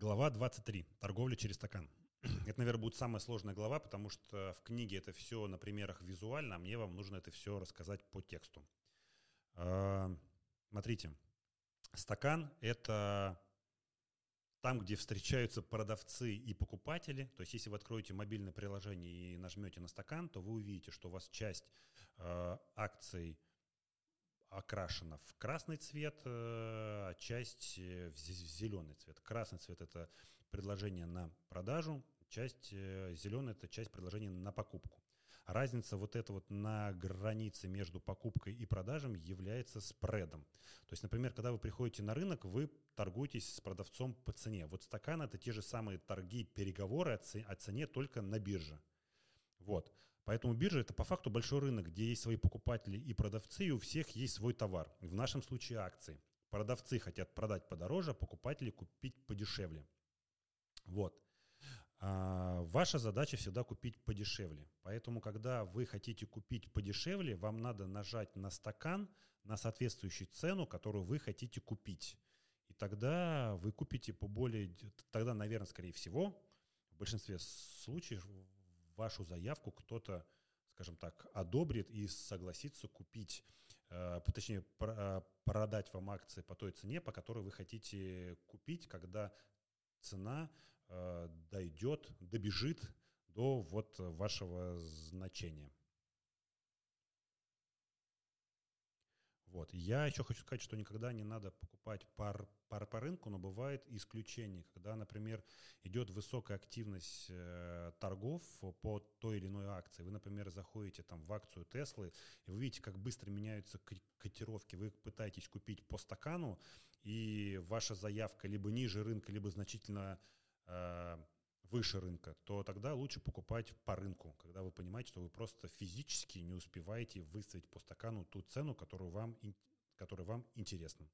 Глава 23. Торговля через стакан. Это, наверное, будет самая сложная глава, потому что в книге это все на примерах визуально, а мне вам нужно это все рассказать по тексту. А, смотрите, стакан – это там, где встречаются продавцы и покупатели. То есть, если вы откроете мобильное приложение и нажмете на стакан, то вы увидите, что у вас часть э, акций окрашена в красный цвет, э, а часть э, в зеленый цвет. Красный цвет – это предложение на продажу, часть э, зеленая – это часть предложения на покупку. Разница вот эта вот на границе между покупкой и продажем является спредом. То есть, например, когда вы приходите на рынок, вы торгуетесь с продавцом по цене. Вот стакан – это те же самые торги, переговоры о цене, только на бирже. Вот. Поэтому биржа – это по факту большой рынок, где есть свои покупатели и продавцы, и у всех есть свой товар. В нашем случае акции. Продавцы хотят продать подороже, а покупатели купить подешевле. Вот. А ваша задача всегда купить подешевле. Поэтому, когда вы хотите купить подешевле, вам надо нажать на стакан на соответствующую цену, которую вы хотите купить. И тогда вы купите по более... Тогда, наверное, скорее всего, в большинстве случаев вашу заявку кто-то, скажем так, одобрит и согласится купить, э, точнее, э, продать вам акции по той цене, по которой вы хотите купить, когда цена э, дойдет, добежит до вот вашего значения. Вот. Я еще хочу сказать, что никогда не надо покупать пар, пар по рынку, но бывает исключение, когда, например, идет высокая активность э, торгов по той или иной акции. Вы, например, заходите там в акцию Теслы, и вы видите, как быстро меняются котировки. Вы пытаетесь купить по стакану, и ваша заявка либо ниже рынка, либо значительно э, выше рынка, то тогда лучше покупать по рынку, когда вы понимаете, что вы просто физически не успеваете выставить по стакану ту цену, которую вам, которая вам интересна.